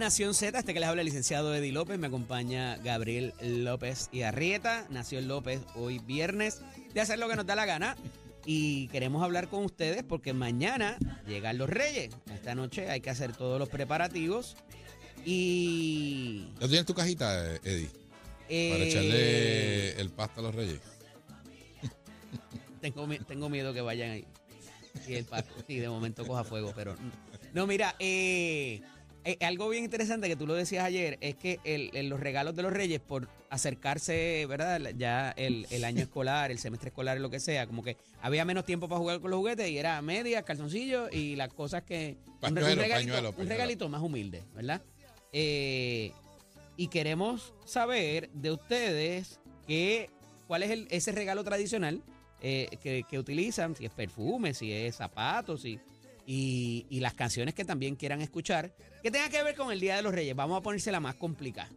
Nación Z. Este que les habla el licenciado Eddie López. Me acompaña Gabriel López y Arrieta. Nació López hoy viernes de hacer lo que nos da la gana. Y queremos hablar con ustedes porque mañana llegan los Reyes. Esta noche hay que hacer todos los preparativos. Y. ¿Ya tienes tu cajita, eh, Eddie? Para eh, echarle el pasto a los reyes. Tengo miedo que vayan ahí. Y el pasto, y de momento coja fuego, pero. No, mira, eh, eh, algo bien interesante que tú lo decías ayer es que el- el- los regalos de los reyes, por acercarse, ¿verdad? Ya el, el año escolar, el semestre escolar, lo que sea, como que había menos tiempo para jugar con los juguetes y era medias, calzoncillos y las cosas que. un re- un, Pañuelo, regalito, pañuelo, un pañuelo. regalito más humilde, ¿verdad? Eh, y queremos saber de ustedes que, cuál es ese regalo tradicional eh, que, que utilizan, si es perfume, si es zapatos, si, y, y las canciones que también quieran escuchar, que tenga que ver con el Día de los Reyes. Vamos a ponérsela más complicada.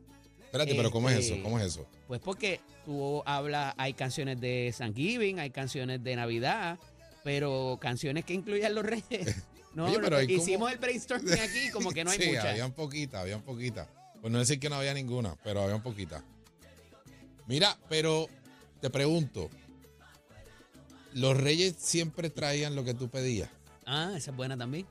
Espérate, pero ¿cómo es Este- eso? ¿Cómo es eso? Pues porque tú hablas, hay canciones de Thanksgiving, hay canciones de Navidad, pero canciones que incluyan los Reyes. No, Oye, pero como- hicimos el brainstorming aquí, como que no hay sí, muchas. habían poquitas, habían poquitas. Pues no decir que no había ninguna, pero habían poquitas. Mira, pero te pregunto, ¿los reyes siempre traían lo que tú pedías? Ah, esa es buena también.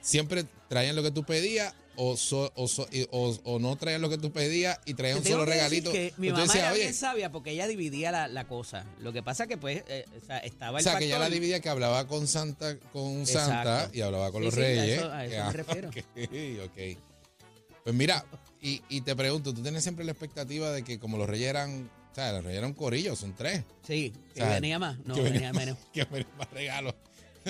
¿Siempre traían lo que tú pedías o, so- o, so- y- o- o no traían lo que tú pedías y traían un solo que regalito? que mi mamá decías, era "Oye, bien sabia porque ella dividía la, la cosa. Lo que pasa que pues eh, o sea, estaba O el sea, que ya la dividía que hablaba con Santa, con Santa y hablaba con Sí, los sí, a reyes. eso- a eso me Ah, refiero. ok, ok. Pues mira, y, y te pregunto, ¿tú tienes siempre la expectativa de que como los reyes eran, o sea, los reyes eran corillos, son tres, Sí, que O sea, venía más. No, que venía venían menos. que venían más regalos?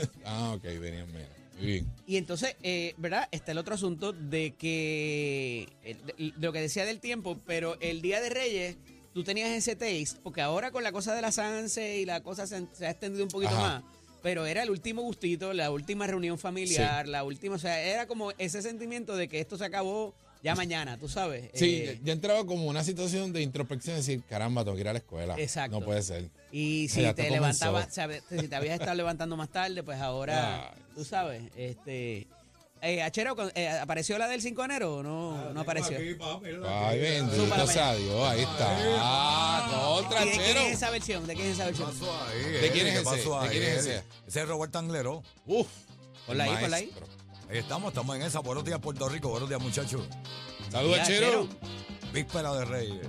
ah, ok, venían menos. Muy bien. Y entonces, eh, ¿verdad? Está el otro asunto de que, eh, de- de lo que decía del tiempo, pero el Día de Reyes, tú tenías ese taste, porque ahora con la cosa de la Sanse y la cosa se, se ha extendido un poquito Ajá. más, pero era el último gustito, la última reunión familiar, la última, o sea, era como ese sentimiento de que esto se acabó ya mañana, tú sabes. Sí, Eh, yo entraba como una situación de introspección, decir, caramba, tengo que ir a la escuela. Exacto. No puede ser. Y si Ya, te levantabas, sabes, si te habías estado levantando más tarde, pues ahora, tú sabes, este... Eh, Achero, eh, ¿apareció la del 5 de enero o no, no apareció? Ay, bendito sea Dios, ahí está. Ah, contra, ¿Y de quién es esa versión? ¿De quién es esa versión? pasó ahí? ¿De quién eh? es ¿Qué ese? ¿De quién es eh? ese? Ese es Robert Anglero. Uf. Ponla ahí, ponla ahí. Ahí estamos, estamos en esa. Buenos días, Puerto Rico. Buenos días, muchachos. Saludos, chero. Víspera de Reyes.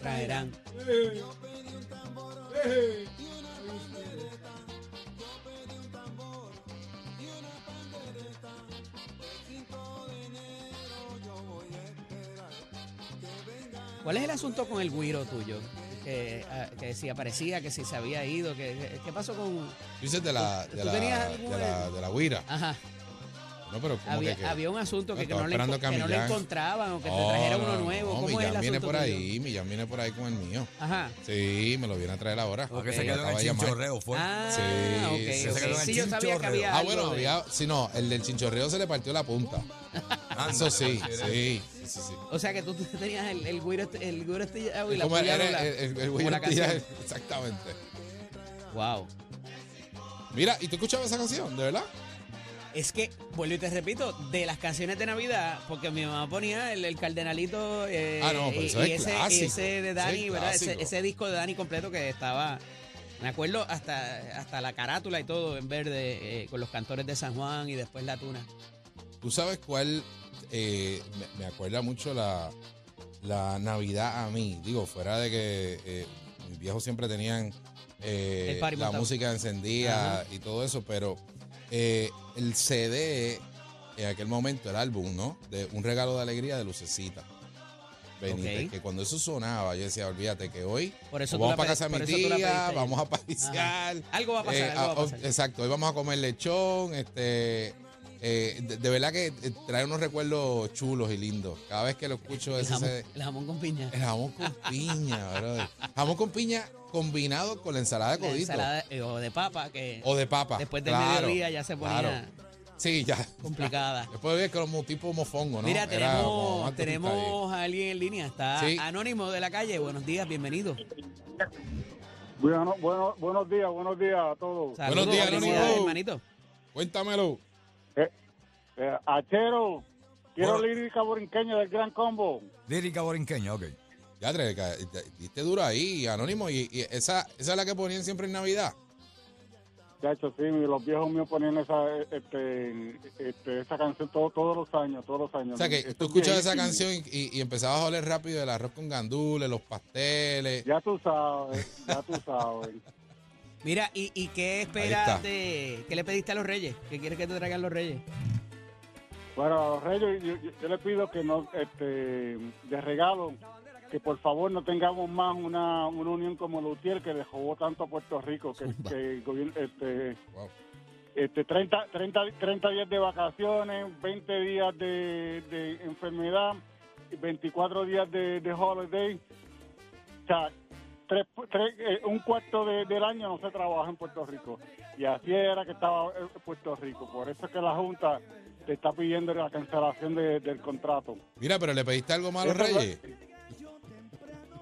Traerán. ¿Cuál es el asunto con el guiro tuyo? Que, ah, que si aparecía, que si se había ido, que, que- ¿qué pasó con...? Tú dices de la, de ¿Tú la, tenías algún- de la, de la guira. Ajá, No, pero había, que, había un asunto que, No, que estaba no, le, esperando enco- que no le encontraban o que te Oh, trajera no, uno no, nuevo. No, ¿Cómo es el Millán viene asunto por tuyo? ahí, Millán viene por ahí con el mío. Ajá. Sí, me lo viene a traer ahora. Porque Ok. se quedó en Acaba el de llamar. chinchorreo, fue. Ah, Sí, ok, sí, ok. se el Sí, yo sabía que chinchorreo. había Ah, algo bueno, de- había, sí, no, el del chinchorreo se le partió la punta. Anda, Eso sí, mira. sí, sí, sí. sí. O sea que tú tenías el, el güiro este- el güiro estillado y la Como era el, el, güey la Ortilla, canción. exactamente. Wow. Mira, ¿y tú escuchabas esa canción, de verdad? Es que, vuelvo y te repito, de las canciones de Navidad, porque mi mamá ponía el, el cardenalito eh, Ah, no, pero y, eso es y ese, y clásico, ese de es Dani, ¿verdad? Ese, ese disco de Dani completo que estaba, me acuerdo hasta, hasta la carátula y todo en verde, eh, con los cantores de San Juan y después la tuna. ¿Tú sabes cuál eh, me, me acuerda mucho la, la Navidad a mí? Digo, fuera de que eh, mis viejos siempre tenían eh, la montado. música encendida y todo eso, pero eh, el CD en aquel momento, el álbum, ¿no? De Un regalo de alegría de Lucecita. Benítez, que cuando eso sonaba, yo decía, olvídate que hoy Por eso vamos para casa de mi tía, vamos a pasear. Algo va a pasar, Eh, algo va a ah, pasar. Exacto, hoy vamos a comer lechón, este... eh, de, de verdad que eh, trae unos recuerdos chulos y lindos. Cada vez que lo escucho, el, ese, jamón, ese- el jamón con piña. el jamón con piña, brother. Jamón con piña combinado con la ensalada de La codito. ensalada eh, o de papa, que O de papa. después del claro, mediodía ya se ponía claro. Sí, ya. complicada. Después vi que como tipo mofongo, ¿no? Mira, Era tenemos, tenemos a alguien en línea. Está Sí. Anónimo de la calle. Buenos días, bienvenido. Bueno, bueno, buenos días, buenos días a todos. Saludos, días, Anónimo. hermanito. Cuéntamelo. Eh, Achero, quiero Bueno. lírica borinqueña del Gran Combo. Lírica borinqueña, ok. Ya, ca- te- diste duro ahí, Anónimo. Y, y esa, esa es la que ponían siempre en Navidad. De hecho, sí, los viejos míos ponían esa, este, este, esa canción todo- todos los años, todos los años. O sea, que Eso tú es escuchabas esa viejísimo. canción y, y empezabas a oler rápido el arroz con gandules, los pasteles. Ya tú sabes, ya tú sabes. Mira, ¿y, y qué esperas de. ¿Qué le pediste a los reyes? ¿Qué quieres que te traigan los reyes? Bueno, a los reyes, yo, yo- yo le pido que no, este, de regalo, que por favor no tengamos más una, una unión como Lutier que le robó tanto a Puerto Rico, que, el gobierno, este, Wow. este 30, 30, 30 días de vacaciones, 20 días de, de enfermedad, y 24 días de, de holiday. O sea, tres, tres- eh, un cuarto de- del año no se trabaja en Puerto Rico. Y así era que estaba eh, Puerto Rico. Por eso es que la Junta te está pidiendo la cancelación de- del contrato. Mira, pero le pediste algo más a los reyes.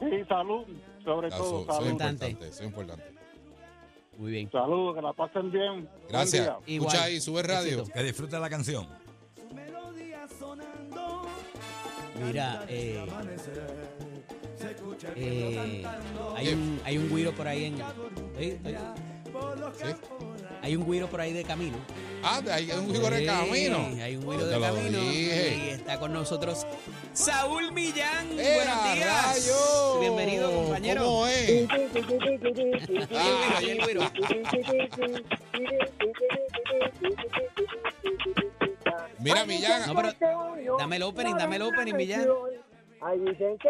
Sí, salud, sobre todo, salud. Importante. importante, eso es importante. Muy bien. Salud, que la pasen bien. Gracias. Escucha ahí, sube radio. Éxito. Que disfrute la canción. Mira, eh, eh, hay, un, hay un güiro por ahí en. Hay un güiro por ahí de camino. Ah, hay un hijo de camino. Hay un te de camino. Y está con nosotros Saúl Millán. ¡Eh, Buenos días. Bienvenido, compañero. Mira, Millán. No, pero dame el opening, dame el opening, Millán. Ahí dicen que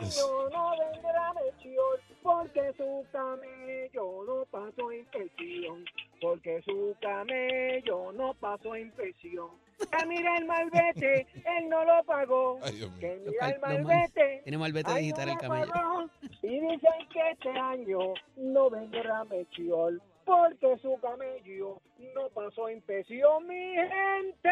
año no vendrá Melchor porque su camello no pasó inspección, porque su camello no pasó inspección. Que mira el malvete, él no lo pagó. Ay, Dios mío. Que mira el malvete, Tiene malvete digital no el lo camello. Y dicen que este año no vendrá Melchor porque su camello no pasó inspección, mi gente.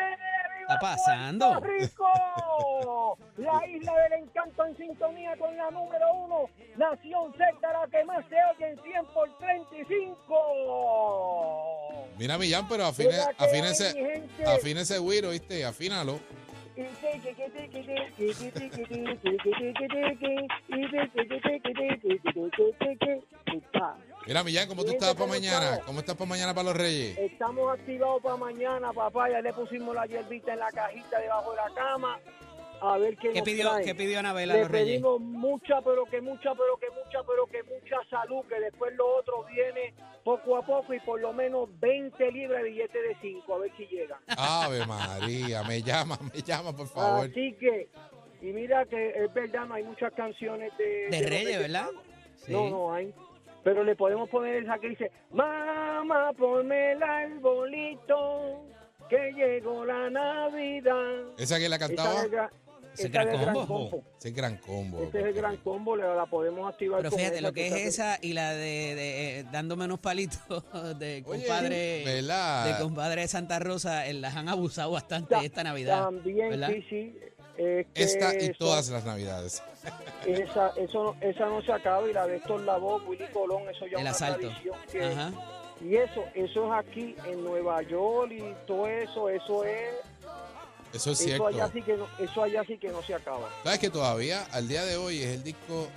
está pasando? Puerto Rico! La isla del encanto en sintonía con la número uno, Nación Z, la que más se oye en 100 por 35. Mira, Millán, pero afine, afínese, afínese güiro, ¿viste? Afínalo. Mira, Millán, ¿cómo tú estás para ¿cómo mañana? estamos? ¿Cómo estás para mañana para los reyes? Estamos activados para mañana, papá. Ya le pusimos la hierbita en la cajita debajo de la cama. A ver qué, ¿Qué nos pidió, traen. ¿Qué pidió Anabela a Le los reyes? pedimos mucha, pero que mucha, pero que mucha, pero que mucha salud, que después lo otro viene poco a poco y por lo menos 20 libras de billete de 5, a ver si llega. Ave María, me llama, me llama, por favor. Así que, y mira que es verdad, no hay muchas canciones de... De Reyes, ¿verdad? Sí. No, no hay. Pero le podemos poner esa que dice, mamá, ponme el arbolito, que llegó la Navidad. ¿Esa que la Esa cantaba? es el gran- Ese esa gran es el gran combo. Ese gran combo. Ese es el gran combo, le la podemos activar Pero fíjate, esa lo que es esa y la de, de, eh, dándome unos palitos de compadre de compadre de Santa Rosa, eh, las han abusado bastante Ta- esta Navidad. También, ¿verdad? sí, sí. Es que Esta y eso- todas las navidades. Esa, eso, no- esa no se acaba y la de Héctor Lavoe, Willy Colón, eso ya El una asalto. que, Ajá. Y eso, eso es aquí en Nueva York y todo eso, eso es, Eso es eso cierto. allá sí que no, eso allá sí que no se acaba. ¿Sabes que todavía al día de hoy es el disco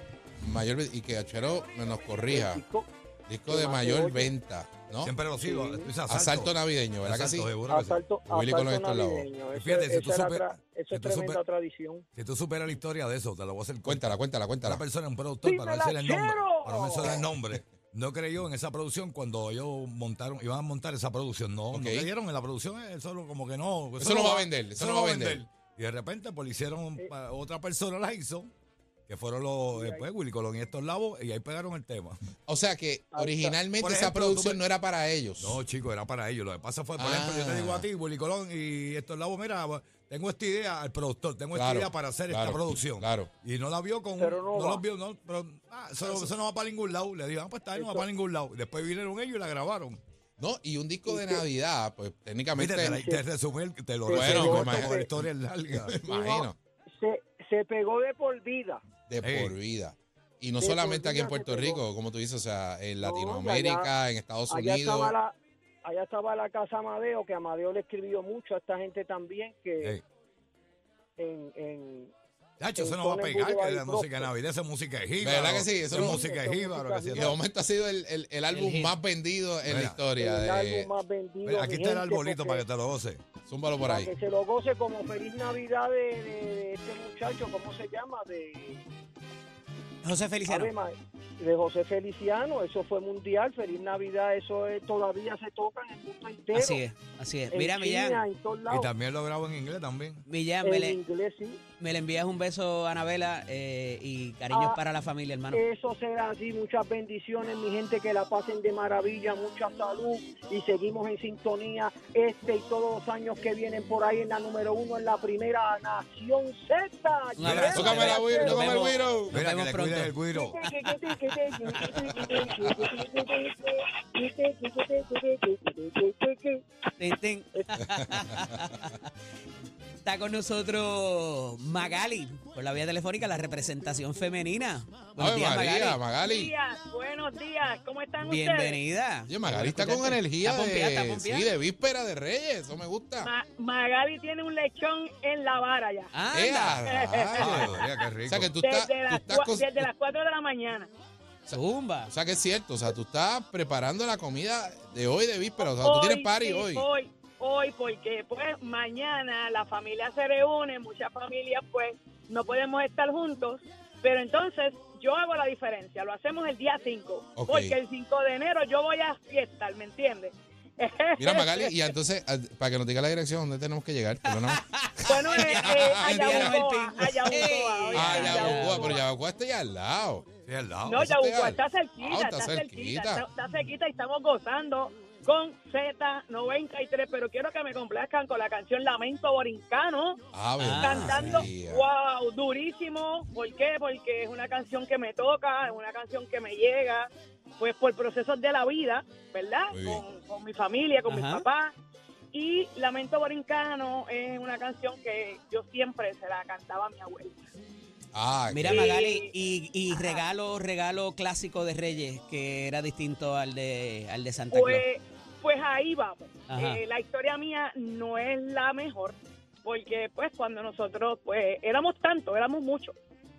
mayor y que Achero me nos corrija? El disco- Disco de mayor oye. venta, ¿no? Siempre lo sigo. Sí. Asalto navideño, ¿verdad que Asalto, sí? seguro que sí. Asalto, navideño. Eso, Fíjate, si eso tú era supe- tra- eso si es tú tremenda supe- tradición. Si tú superas la historia de eso, te lo voy a hacer corto. Cuéntala, cuéntala, Una cuéntala. persona, un productor, para no ¡Dímela, decir el nombre, para no mencionar el nombre, no creyó en esa producción cuando ellos montaron, iban a montar esa producción. No, Ok. no creyeron en la producción, eso lo- como que no. Eso no va a vender, eso no va a vender. Y de repente, pues le hicieron, pa- otra persona la hizo, que fueron los, después Willy Colón y estos labos, y ahí pegaron el tema. O sea que originalmente esa producción me- no era para ellos. No, chicos, era para ellos. Lo que pasa fue, por Ah. ejemplo, yo te digo a ti, Willy Colón y estos labos, mira, tengo esta idea, al productor, tengo esta Claro, idea para hacer claro, esta producción. claro. Y no la vio con. Pero no va. los vio, no, pero ah, eso, eso no va para ningún lado. Le digo, ah, pues está, ahí, no va para ningún lado. Después vinieron ellos y la grabaron. No, y un disco de. Navidad, pues técnicamente, Viste, te, la- te resumí, el- te lo Bueno, porque la historia es larga. me imagino, Se, se pegó de por vida. De por vida. Y no De solamente aquí en Puerto pegó. Rico, como tú dices, o sea, en No, Latinoamérica, en Estados Allá Unidos. estaba la allá estaba la casa Amadeo, que Amadeo le escribió mucho a esta gente también, que en Chacho, eso no va a pegar, que la música. Navidad, esa es música de jíbaro. ¿Verdad que sí? Eso es no- música de eso es jíbaro. Y de momento ha sido el, el- el álbum más vendido en la historia. el De, álbum más vendido. Mira, aquí está el arbolito para que te lo goce. Zúmbalo por para ahí. que se lo goce como feliz Navidad de, de- de este muchacho, ¿cómo se llama? De, José Feliciano. De José Feliciano, eso fue mundial, feliz Navidad, eso es- todavía se toca en el mundo entero. Así es, así es. En Mira, China, Millán, en todos Y también lo grabo en inglés también. Millán, en me le, inglés, sí. Me le envías un beso a Anabela eh, y cariños Ah, para la familia, hermano. Eso será así, muchas bendiciones, mi gente, que la pasen de maravilla, mucha salud y seguimos en sintonía este y todos los años que vienen por ahí en la número uno, en la primera Nación Z. Un abrazo. Tócame la güiro, tócame el güiro. Mira, que le pronto. cuides el güiro. Está con nosotros Magali, por la vía telefónica, la representación femenina. Buenos días, María, Magali. Magali. días, buenos días, ¿cómo están Bienvenida. Oye, Magali está con energía Está pompeada, está de, pompeada. sí, de víspera de Reyes. Eso me gusta. ustedes? Ma- Magali tiene un lechón en la vara ya. ¡Eh, Anda, a rayos! María, qué rico. O sea que tú estás, Desde tú las, estás cua- co- desde las 4 de la mañana. zumba. o sea que es cierto, o sea, tú estás preparando la comida de hoy de víspera, o sea, tú tienes party sí, hoy. Hoy, hoy, porque pues mañana la familia se reúne, muchas familias pues no podemos estar juntos, pero entonces yo hago la diferencia, lo hacemos el día 5, Ok. porque el 5 de enero yo voy a fiestar, ¿me entiendes? Mira, Magali, y entonces, a- para que nos diga la dirección, ¿dónde tenemos que llegar? Perdóname. Bueno, eh, eh, Ah, a Yabucoa, Yabucoa. pero Yabucoa está allá al lado. Sí, al lado. No, Eso Yabucoa está- está cerquita, Ah, está cerquita, está cerquita y estamos gozando con Z93, pero quiero que me complazcan con la canción Lamento Borincano, Ah, cantando, wow, durísimo, ¿por qué? Porque es una canción que me toca, es una canción que me llega, pues por procesos de la vida, ¿verdad? Con, con mi familia, con Ajá. mis papás. Y Lamento Borincano es una canción que yo siempre se la cantaba a mi abuela. Ah, Mira, Magali, y, y regalo, regalo clásico de Reyes, que era distinto al de, al de Santa Claus. Pues, pues ahí vamos. Eh, la historia mía no es la mejor, porque pues cuando nosotros pues éramos tantos, éramos muchos.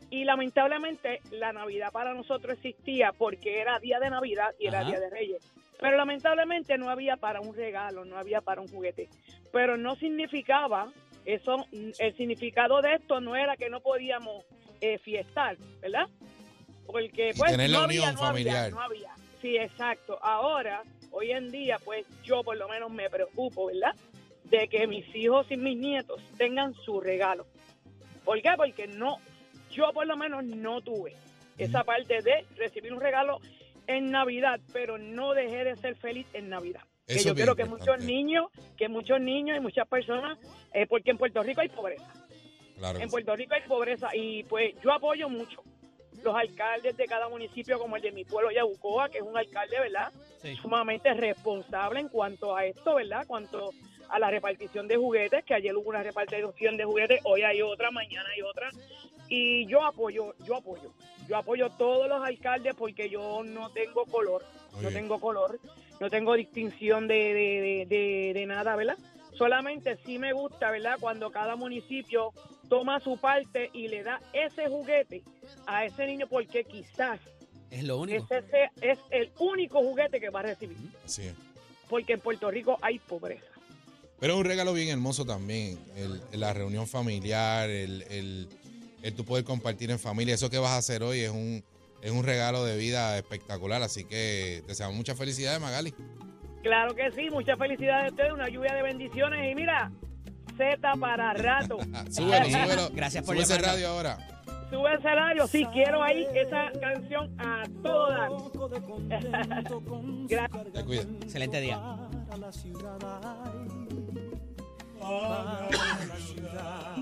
Y lamentablemente la Navidad para nosotros existía porque era día de Navidad y era Ajá. día de Reyes. Pero lamentablemente no había para un regalo, no había para un juguete. Pero no significaba, eso, el significado de esto no era que no podíamos eh, fiestar, ¿verdad? Porque Y pues tener la no unión no familiar. había, no había. Sí, exacto. Ahora, hoy en día, pues yo por lo menos me preocupo, ¿verdad? De que mis hijos y mis nietos tengan su regalo. ¿Por qué? Porque no, yo por lo menos no tuve esa parte de recibir un regalo en Navidad, pero no dejé de ser feliz en Navidad. que yo creo que muchos niños, que muchos niños y muchas personas, eh, porque en Puerto Rico hay pobreza. Claro. En Puerto Rico hay pobreza y pues yo apoyo mucho los alcaldes de cada municipio, como el de mi pueblo, Yabucoa, que es un alcalde, ¿verdad? Sí. Sumamente responsable en cuanto a esto, ¿verdad? Cuanto a la repartición de juguetes, que ayer hubo una repartición de juguetes, hoy hay otra, mañana hay otra. Y yo apoyo, yo apoyo. Yo apoyo todos los alcaldes porque yo no tengo color, Muy no bien. tengo color. no tengo distinción de, de, de- de- de nada, ¿verdad? Solamente sí me gusta, ¿verdad? Cuando cada municipio toma su parte y le da ese juguete a ese niño porque quizás Es lo único. ese sea- es el único juguete que va a recibir. Sí. Porque en Puerto Rico hay pobreza. Pero es un regalo bien hermoso también. El, el- la reunión familiar, el, el, el tú poder compartir en familia. Eso que vas a hacer hoy es un, es un regalo de vida espectacular. Así que deseamos muchas felicidades, Magali. Claro que sí, muchas felicidades a ustedes, una lluvia de bendiciones y mira, Z para rato. Súbelo, súbelo. Gracias por Sube ese llamarnos. radio ahora. Sube el salario, sí, quiero ahí esa canción a todo dar. Gracias. Te cuida. Excelente día. Para la ciudad para la ciudad.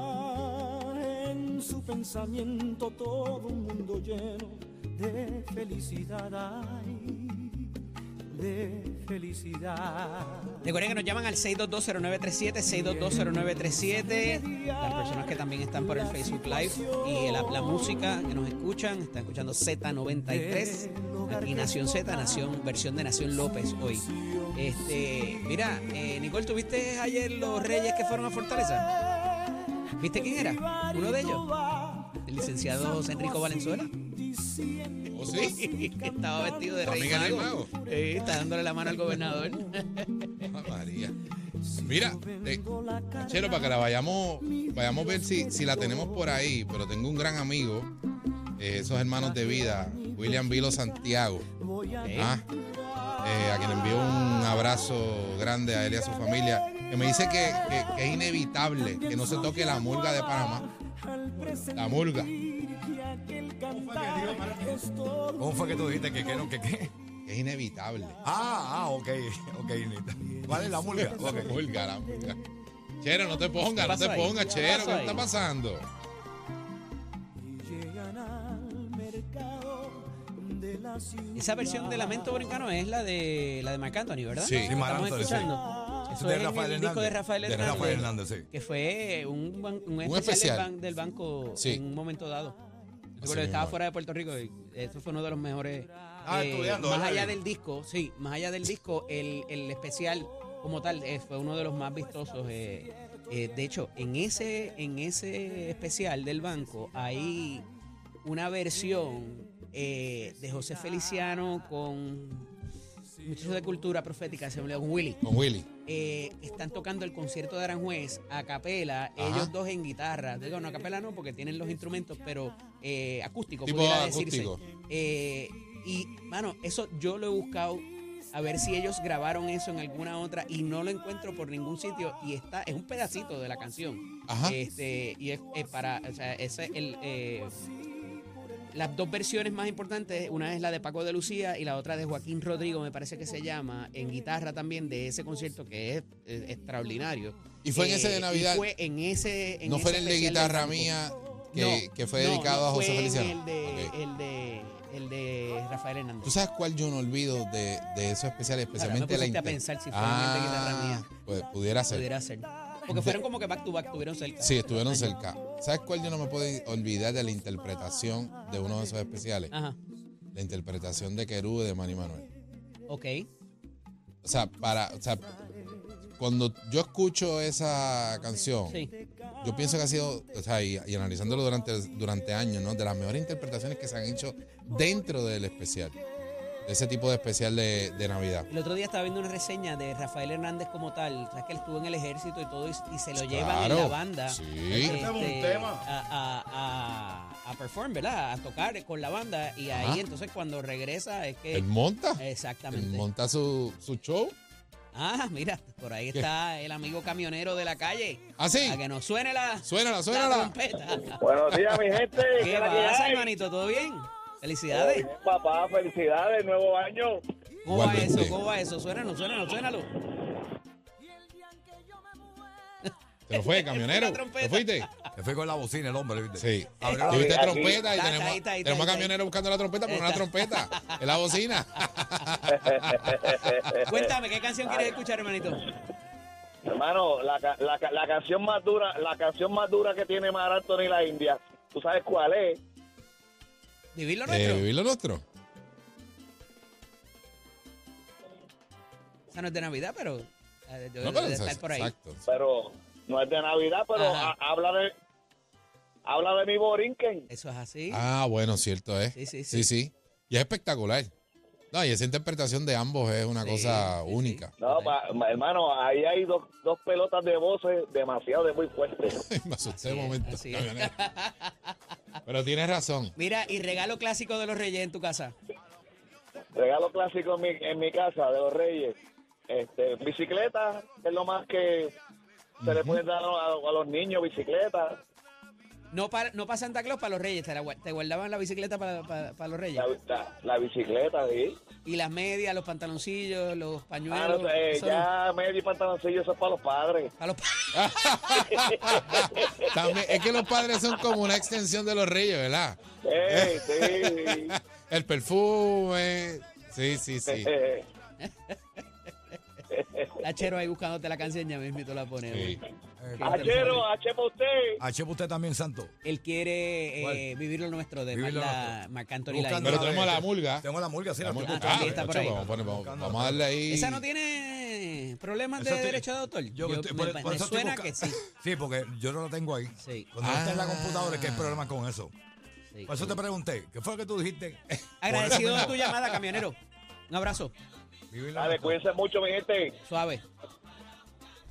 Lleva en su pensamiento todo un mundo lleno de felicidad, ay, de felicidad. Recuerden que nos llaman al 6220937, 6220937. Las personas que también están por el Facebook Live y la, la música que nos escuchan, están escuchando Z93 y Nación Z, Nación, versión de Nación López hoy. Este, mira, eh, Nicole, ¿tuviste ayer los Reyes que fueron a Fortaleza? ¿Viste quién era? Uno de ellos. El licenciado José Enrico Valenzuela. ¿O sí? que estaba vestido de rey mago. mago. Sí, está dándole la mano al gobernador. Ah, María. Mira, eh, Chero, para que la vayamos, vayamos a ver si, si la tenemos por ahí, pero tengo un gran amigo, eh, esos hermanos de vida, William Vilo Santiago, ah, eh, a quien envío un abrazo grande a él y a su familia, que me dice que, que- que es inevitable que no se toque la murga de Panamá. La murga. ¿Cómo fue que tú dijiste que qué no, que qué? Es inevitable. Ah, ah, ok, ok, Nita. ¿Cuál es la mulga? La la murga. Chero, no te pongas, no te pongas, ¿Qué Chero, ¿qué está pasando? Llegan al mercado de la ciudad. Esa versión de Lamento Brincano es la de la de Marc Anthony, ¿verdad? Sí. Sí, Marc Estamos Anthony, sí. escuchando. Eso de es Rafael el disco de Hernández. Rafael De Hernández. Rafael Hernández, sí. Que fue un, un Un especial, especial. Del, ban- del banco Sí. en un momento dado. Recuerdo estaba fuera de Puerto Rico y eso fue uno de los mejores. Ah, eh, estudiando, más allá del disco, sí, más allá del disco, el, el especial como tal eh, fue uno de los más vistosos. eh, eh, de hecho, en ese, en ese especial del banco hay una versión eh, de José Feliciano con muchachos de cultura profética, se olvidó, con Willy. Con Willy. Eh, están tocando el concierto de Aranjuez a capela, Ajá. ellos dos en guitarra. Digo, no, a capela no, porque tienen los instrumentos, pero eh, acústico, Tipo decirse. acústico. Eh, y, mano, eso yo lo he buscado a ver si ellos grabaron eso en alguna otra y no lo encuentro por ningún sitio y está es un pedacito de la canción Ajá. este y es, es para o sea ese es el eh, las dos versiones más importantes una es la de Paco de Lucía y la otra de Joaquín Rodrigo me parece que se llama en guitarra también de ese concierto que es eh, extraordinario ¿Y fue en ese de y Navidad? fue en ese en ¿No fue ese el de guitarra mía que, No, que fue no, dedicado no, a José fue en Feliciano? el de, Ok. el de el de Rafael Hernández ¿Tú sabes cuál yo no olvido de, de esos especiales? Especialmente Ahora me la pusiste a inter- pensar si fue en el de guitarra mía. Pues pudiera ser. pudiera ser porque fueron como que back to back estuvieron cerca Sí, estuvieron cerca. ¿Sabes cuál yo no me puedo olvidar de la interpretación de uno de esos especiales? ajá La interpretación de Querube de Manny Manuel. ok O sea, para, o sea, cuando yo escucho esa canción, sí yo pienso que ha sido, o sea, y, y analizándolo durante, durante años, ¿no? De las mejores interpretaciones que se han hecho dentro del especial. Ese tipo de especial de, de Navidad. El otro día estaba viendo una reseña de Rafael Hernández como tal, sabes que él estuvo en el ejército y todo y, y se lo llevan Claro, en la banda sí. este, Tenemos un tema. A, a, a, a perform, ¿verdad? A tocar con la banda y ahí Ajá. entonces cuando regresa es que Él monta. exactamente. Él monta su, su show. Ah, mira, por ahí está el amigo camionero de la calle. ¿Ah, sí? A que nos suene la, Suénala, la suénala. trompeta. Buenos días, mi gente. ¿Qué la que pasa, hermanito? ¿Todo bien? Felicidades. Bien, papá, felicidades, nuevo año. ¿Cómo va eso? ¿Cómo va eso? Suénalo, suénalo, suénalo. ¿Te lo fue, camionero? ¿Te fuiste? Se fue con la bocina el hombre, ¿viste? Sí. Abrió Aquí. trompeta y Está, tenemos, está, está, está, tenemos camionero buscando la trompeta, pero no es la trompeta, es la bocina. Cuéntame, ¿qué canción quieres escuchar, hermanito? Hermano, la, la, la canción más dura, la canción más dura que tiene Mar Anthony y la India, ¿tú sabes cuál es? Vivir lo Eh, nuestro. vivir lo nuestro. Esa no es de Navidad, pero eh, debe No, pero estar es- por ahí. Exacto. Pero no es de Navidad, pero Ajá. ha- habla de habla de mi Borinquen. Eso es así. Ah, bueno, cierto es. Sí, sí, Sí, sí. sí. Y es espectacular. No, y esa interpretación de ambos es una Sí, cosa sí, sí. única. No, pa- ma- hermano, ahí hay dos, dos pelotas de voces demasiado de muy fuertes. Me asusté es, momento. así es. camionero. Pero tienes razón. Mira, y regalo clásico de los Reyes en tu casa. Regalo clásico en mi, en mi casa de los Reyes. Este, bicicleta es lo más que se le puede dar a, a los niños, bicicleta. No para, no para Santa Claus, para los Reyes. Te, la gua- te guardaban la bicicleta para, para- para los Reyes. La, la- la bicicleta, sí. Y las medias, los pantaloncillos, los Ah, pañuelos. no sé, eso no. ya medio y pantaloncillo, eso es para los padres. Para los pa- También, es que los padres son como una extensión de los reyes, ¿verdad? Ey, sí. El perfume. Sí, sí, sí. la chero ahí buscándote la canción, ya mismito la pone. Sí. Eh, Achero, H para usted. H para usted también, Santo. Él quiere eh, vivir lo nuestro de Vivir lo nuestro. Buscando Pero la tenemos la mulga. Tengo la mulga, sí, la, La estoy mulga. buscando. también está por ahí. vamos, a poner- vamos- vamos a darle ahí. ¿Esa no tiene problemas de Eso derecho de autor? Yo Yo- estoy- me, por- me por eso estoy suena busca- que sí. Sí, porque yo no lo tengo ahí. Sí. Cuando está en la Ah. computadora es que hay problemas con eso. sí. Por eso te pregunté, ¿qué fue lo que tú dijiste? Agradecido de tu mismo. llamada, camionero. Un abrazo. Dale, cuídense mucho, mi gente. Suave.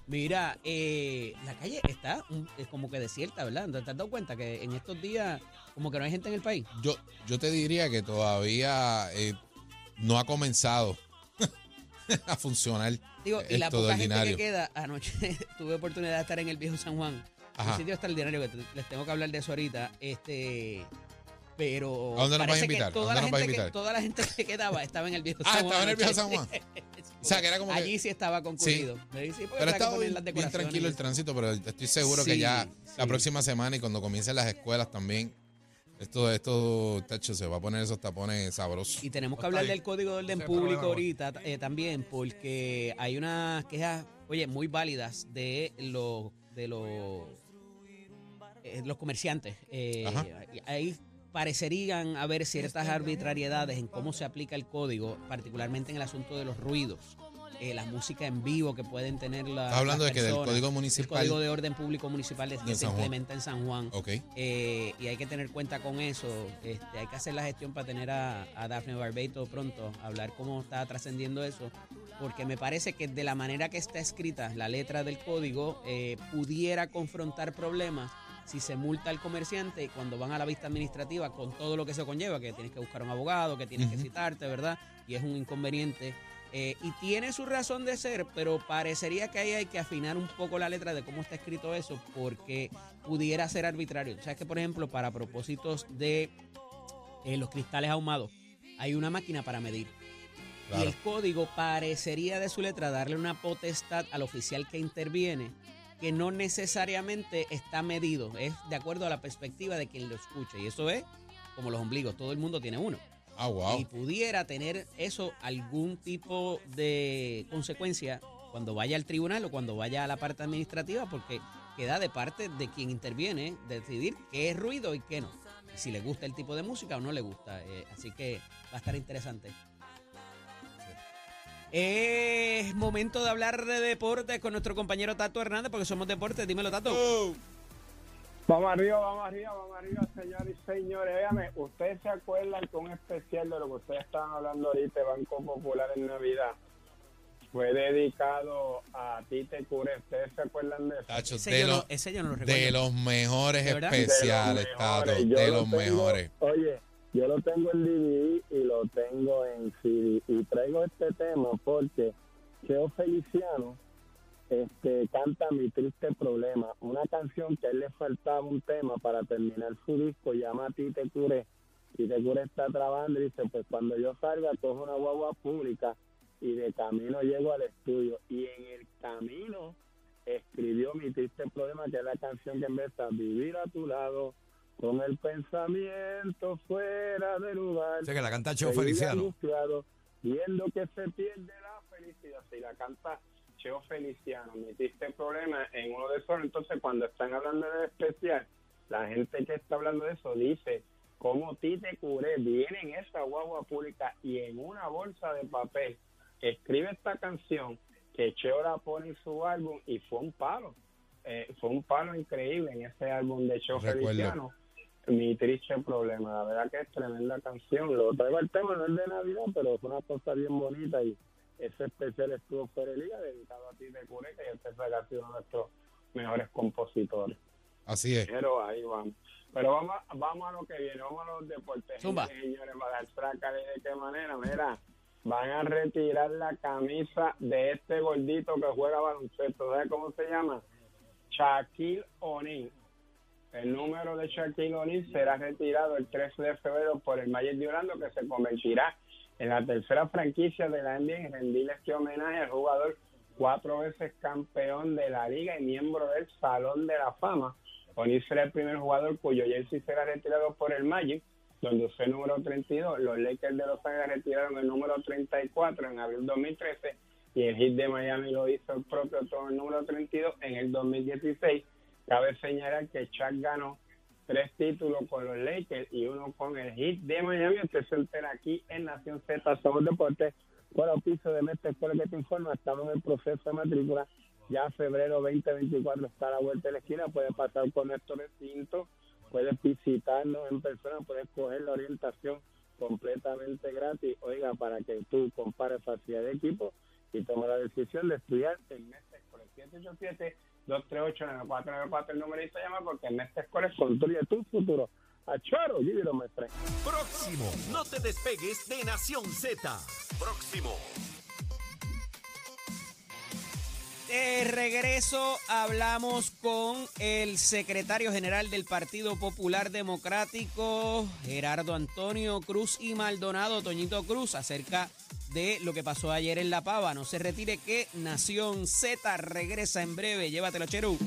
Mira, eh, la calle está un- es como que desierta, ¿verdad? ¿Te has dado cuenta que en estos días como que no hay gente en el país? Yo, yo te diría que todavía eh, no ha comenzado a funcionar Digo, y la poca gente ordinario. que queda, anoche tuve oportunidad de estar en el viejo San Juan. Ajá. Un sitio extraordinario que te- les tengo que hablar de eso ahorita. Este, pero ¿A dónde nos vas a invitar? ¿A toda dónde la nos vas a gente que toda la gente que quedaba estaba en el viejo Ah, San Juan. estaba en el viejo San. Juan. O sea, que era como que- Allí sí estaba concurrido. Sí, Pero estaba bien, las bien tranquilo el tránsito, pero estoy seguro que Sí, ya la próxima semana y cuando comiencen las escuelas también, esto, esto, tacho, se va a poner esos tapones sabrosos. Y tenemos que hablar del Código de Orden Público ahorita eh, también, porque hay unas quejas, oye, muy válidas de los de los eh, los comerciantes. Eh, Ajá. Parecerían haber ciertas arbitrariedades en cómo se aplica el código, particularmente en el asunto de los ruidos. eh, la música en vivo que pueden tener la, Estás hablando las de que del código el municipal. código de orden público municipal que De se implementa en San Juan Ok. eh, y hay que tener cuenta con eso. Este, hay que hacer la gestión para tener a, a Daphne Barbeito pronto, hablar cómo está trascendiendo eso, porque me parece que de la manera que está escrita la letra del código eh, pudiera confrontar problemas si se multa al comerciante cuando van a la vista administrativa con todo lo que se conlleva, que tienes que buscar un abogado, que tienes que citarte, ¿verdad? Y es un inconveniente. Eh, y tiene su razón de ser, pero parecería que ahí hay que afinar un poco la letra de cómo está escrito eso, porque pudiera ser arbitrario. O sea, que por ejemplo, para propósitos de eh, los cristales ahumados, hay una máquina para medir. Y el código parecería de su letra darle una potestad al oficial que interviene que no necesariamente está medido, es de acuerdo a la perspectiva de quien lo escucha. Y eso es como los ombligos, todo el mundo tiene uno. Ah, wow. Y pudiera tener eso algún tipo de consecuencia cuando vaya al tribunal o cuando vaya a la parte administrativa, porque queda de parte de quien interviene decidir qué es ruido y qué no. Si le gusta el tipo de música o no le gusta. Eh, así que va a estar interesante. Es momento de hablar de deportes con nuestro compañero Tato Hernández, porque somos deportes. Dímelo, Tato. Vamos arriba, vamos arriba, vamos arriba, señores y señores. Véame, ¿ustedes se acuerdan que un especial de lo que ustedes estaban hablando ahorita, Banco Popular en Navidad, fue dedicado a Tite Cure? ¿Ustedes se acuerdan de eso? Tacho, Ese de, yo, los, no, ese yo no lo recuerdo. de los mejores especiales, De los Tato. De lo los tengo- mejores. Oye, yo lo tengo en DVD y lo tengo en CD. Y traigo este tema porque Cheo Feliciano este, canta Mi Triste Problema, una canción que a él le faltaba un tema para terminar su disco, llama a Tite Cure. Tite Cure está trabajando y dice, pues cuando yo salga, cojo una guagua pública y de camino llego al estudio. Y en el camino escribió Mi Triste Problema, que es la canción que a vivir a tu lado con el pensamiento fuera de lugar. O sea, que la canta Cheo Feliciano. viendo que se pierde la felicidad. Si la canta Cheo Feliciano, mi triste problema en uno de esos. Entonces, cuando están hablando de especial, la gente que está hablando de eso dice cómo Tite Curé viene en esa guagua pública y en una bolsa de papel escribe esta canción que Cheo la pone en su álbum y fue un palo. Eh, fue un palo increíble en ese álbum de Cheo Recuerdo. Feliciano. Mi triste problema, la verdad que es tremenda canción. Lo traigo al tema, no es de Navidad, pero es una cosa bien bonita y ese especial estuvo fuera de liga dedicado a Curé, que yo sé que ha sido uno de nuestros mejores compositores. Así es. Pero ahí vamos. Pero vamos, a- vamos a lo que viene, vamos a los deportes. Zumba. Señores, para dar fraca de qué manera, mira, van a retirar la camisa de este gordito que juega baloncesto. ¿Sabes cómo se llama? Shaquille O'Neal. El número de Shaquille O'Neal será retirado el 13 de febrero por el Magic de Orlando, que se convertirá en la tercera franquicia de la NBA en rendirle este homenaje al jugador cuatro veces campeón de la liga y miembro del Salón de la Fama. O'Neal será el primer jugador cuyo jersey será retirado por el Magic, donde usó el número 32. Los Lakers de Los Ángeles retiraron el número 34 en abril 2013 y el Heat de Miami lo hizo el propio todo el número 32 en el 2016. Cabe señalar que Chuck ganó tres títulos con los Lakers y uno con el Heat de Miami. Usted se entera aquí en Nación Z, Somos Deportes, por piso de Mestre Escuela que te informa. Estamos en el proceso de matrícula. Ya febrero 2024 está a la vuelta de la esquina. Puedes pasar por nuestro recinto, puedes visitarnos en persona, puedes coger la orientación completamente gratis. Oiga, para que tú compares facilidad de equipo y tomes la decisión de estudiar en Mestre Escuela 787 238-9494 el numerito llama porque en Mestre Escuela construye tu futuro. A Charo, los Mestre. Próximo. No te despegues de Nación Z. Próximo. De regreso hablamos con el secretario general del Partido Popular Democrático, Gerardo Antonio Cruz y Maldonado, Toñito Cruz, acerca de lo que pasó ayer en La Pava. No se retire que Nación Z regresa en breve. Llévatelo, Cheru.